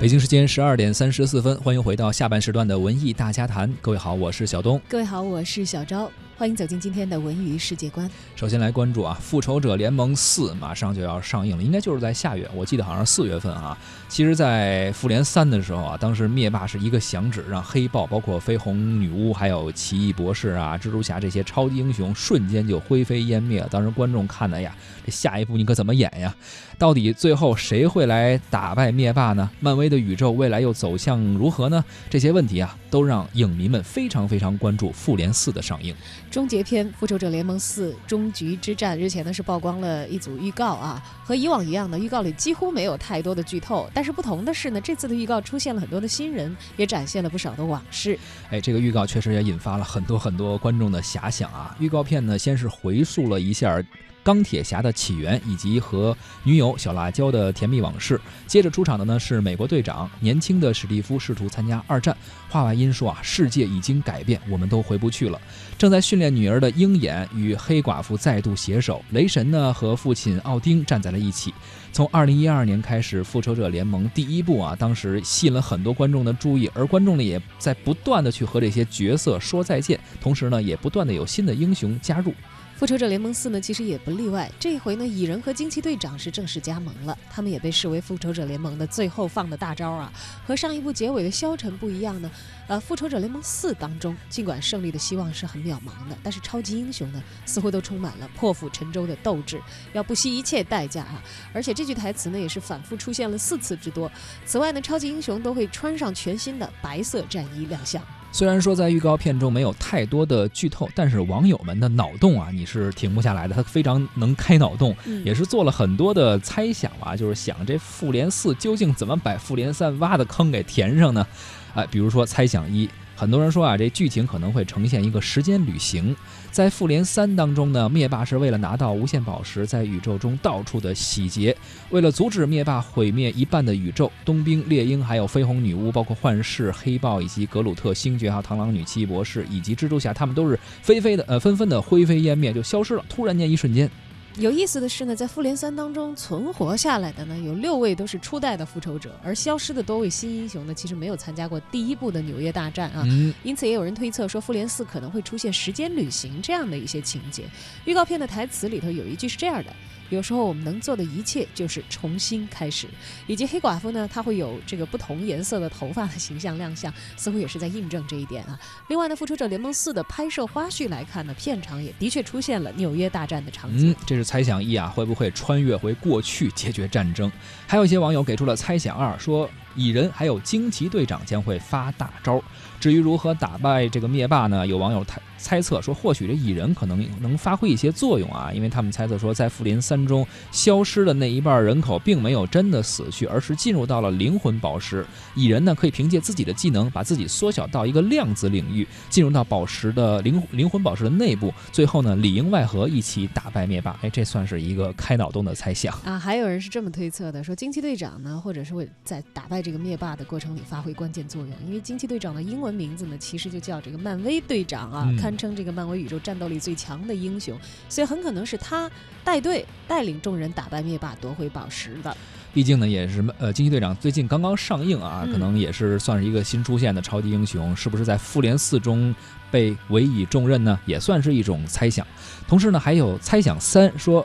北京时间十二点三十四分，欢迎回到下半时段的文艺大家谈。各位好，我是小东。各位好，我是小昭。欢迎走进今天的文娱世界观。首先来关注啊，《复仇者联盟四》马上就要上映了，应该就是在下月，我记得好像是四月份啊。其实，在《复联三》的时候啊，当时灭霸是一个响指，让黑豹、包括绯红女巫、还有奇异博士啊、蜘蛛侠这些超级英雄瞬间就灰飞烟灭了。当时观众看的呀，这下一步你可怎么演呀？到底最后谁会来打败灭霸呢？漫威的宇宙未来又走向如何呢？这些问题啊，都让影迷们非常非常关注《复联四》的上映。终结篇《复仇者联盟四：终局之战》日前呢是曝光了一组预告啊，和以往一样呢预告里几乎没有太多的剧透，但是不同的是呢，这次的预告出现了很多的新人，也展现了不少的往事。哎，这个预告确实也引发了很多很多观众的遐想啊。预告片呢，先是回溯了一下。钢铁侠的起源以及和女友小辣椒的甜蜜往事。接着出场的呢是美国队长，年轻的史蒂夫试图参加二战。话外音说啊，世界已经改变，我们都回不去了。正在训练女儿的鹰眼与黑寡妇再度携手，雷神呢和父亲奥丁站在了一起。从二零一二年开始，复仇者联盟第一部啊，当时吸引了很多观众的注意，而观众呢也在不断的去和这些角色说再见，同时呢也不断的有新的英雄加入。复仇者联盟四呢，其实也不例外。这一回呢，蚁人和惊奇队长是正式加盟了，他们也被视为复仇者联盟的最后放的大招啊。和上一部结尾的消沉不一样呢，呃，复仇者联盟四当中，尽管胜利的希望是很渺茫的，但是超级英雄呢，似乎都充满了破釜沉舟的斗志，要不惜一切代价啊。而且这句台词呢，也是反复出现了四次之多。此外呢，超级英雄都会穿上全新的白色战衣亮相。虽然说在预告片中没有太多的剧透，但是网友们的脑洞啊，你是停不下来的。他非常能开脑洞，也是做了很多的猜想啊，就是想这复联四究竟怎么把复联三挖的坑给填上呢？哎，比如说猜想一。很多人说啊，这剧情可能会呈现一个时间旅行。在复联三当中呢，灭霸是为了拿到无限宝石，在宇宙中到处的洗劫。为了阻止灭霸毁灭一半的宇宙，冬兵、猎鹰，还有绯红女巫，包括幻视、黑豹以及格鲁特星爵，还有螳螂女、奇异博士以及蜘蛛侠，他们都是飞飞的，呃，纷纷的灰飞烟灭，就消失了。突然间，一瞬间。有意思的是呢，在复联三当中存活下来的呢，有六位都是初代的复仇者，而消失的多位新英雄呢，其实没有参加过第一部的纽约大战啊。因此，也有人推测说，复联四可能会出现时间旅行这样的一些情节。预告片的台词里头有一句是这样的。有时候我们能做的一切就是重新开始，以及黑寡妇呢，她会有这个不同颜色的头发的形象亮相，似乎也是在印证这一点啊。另外呢，《复仇者联盟四》的拍摄花絮来看呢，片场也的确出现了纽约大战的场景。嗯，这是猜想一啊，会不会穿越回过去解决战争？还有一些网友给出了猜想二，说。蚁人还有惊奇队长将会发大招。至于如何打败这个灭霸呢？有网友猜猜测说，或许这蚁人可能能发挥一些作用啊，因为他们猜测说，在复联三中消失的那一半人口并没有真的死去，而是进入到了灵魂宝石。蚁人呢，可以凭借自己的技能，把自己缩小到一个量子领域，进入到宝石的灵灵魂宝石的内部，最后呢，里应外合一起打败灭霸。哎，这算是一个开脑洞的猜想啊。还有人是这么推测的，说惊奇队长呢，或者是会在打败。这个灭霸的过程里发挥关键作用，因为惊奇队长的英文名字呢，其实就叫这个漫威队长啊，堪称这个漫威宇宙战斗力最强的英雄，所以很可能是他带队带领众人打败灭霸，夺回宝石的。毕竟呢，也是呃，惊奇队长最近刚刚上映啊，可能也是算是一个新出现的超级英雄，是不是在复联四中被委以重任呢？也算是一种猜想。同时呢，还有猜想三说。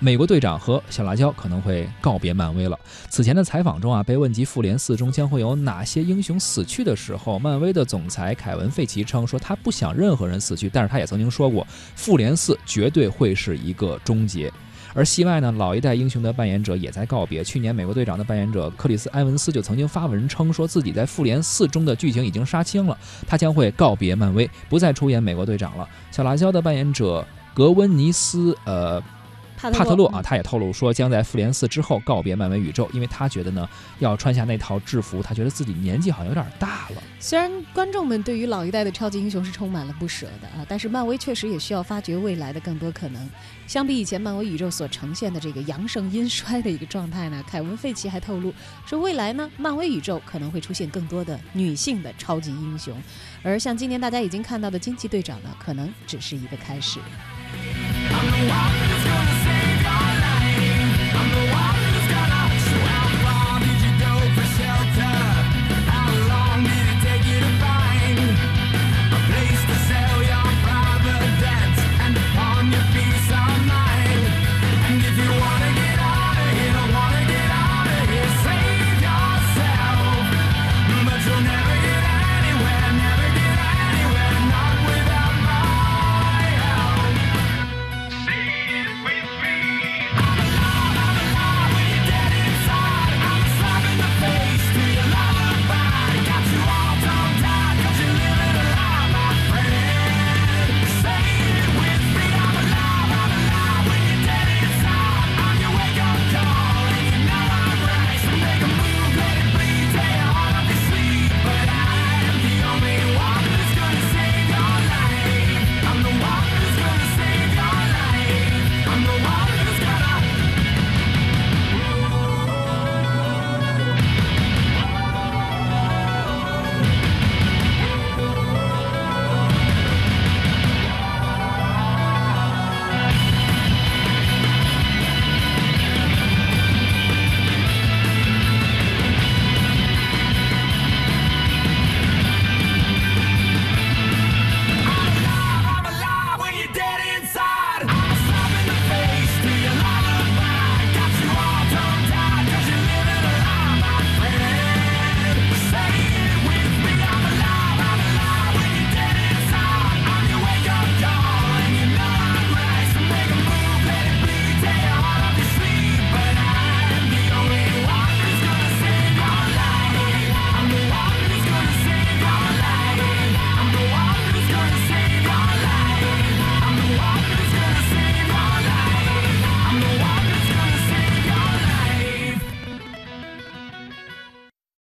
美国队长和小辣椒可能会告别漫威了。此前的采访中啊，被问及复联四中将会有哪些英雄死去的时候，漫威的总裁凯文·费奇称说他不想任何人死去，但是他也曾经说过，复联四绝对会是一个终结。而戏外呢，老一代英雄的扮演者也在告别。去年美国队长的扮演者克里斯·埃文斯就曾经发文称，说自己在复联四中的剧情已经杀青了，他将会告别漫威，不再出演美国队长了。小辣椒的扮演者格温尼斯，呃。帕特洛啊，他也透露说，将在复联四之后告别漫威宇宙，因为他觉得呢，要穿下那套制服，他觉得自己年纪好像有点大了。虽然观众们对于老一代的超级英雄是充满了不舍的啊，但是漫威确实也需要发掘未来的更多可能。相比以前漫威宇宙所呈现的这个阳盛阴衰的一个状态呢，凯文·费奇还透露说，未来呢，漫威宇宙可能会出现更多的女性的超级英雄，而像今年大家已经看到的惊奇队长呢，可能只是一个开始。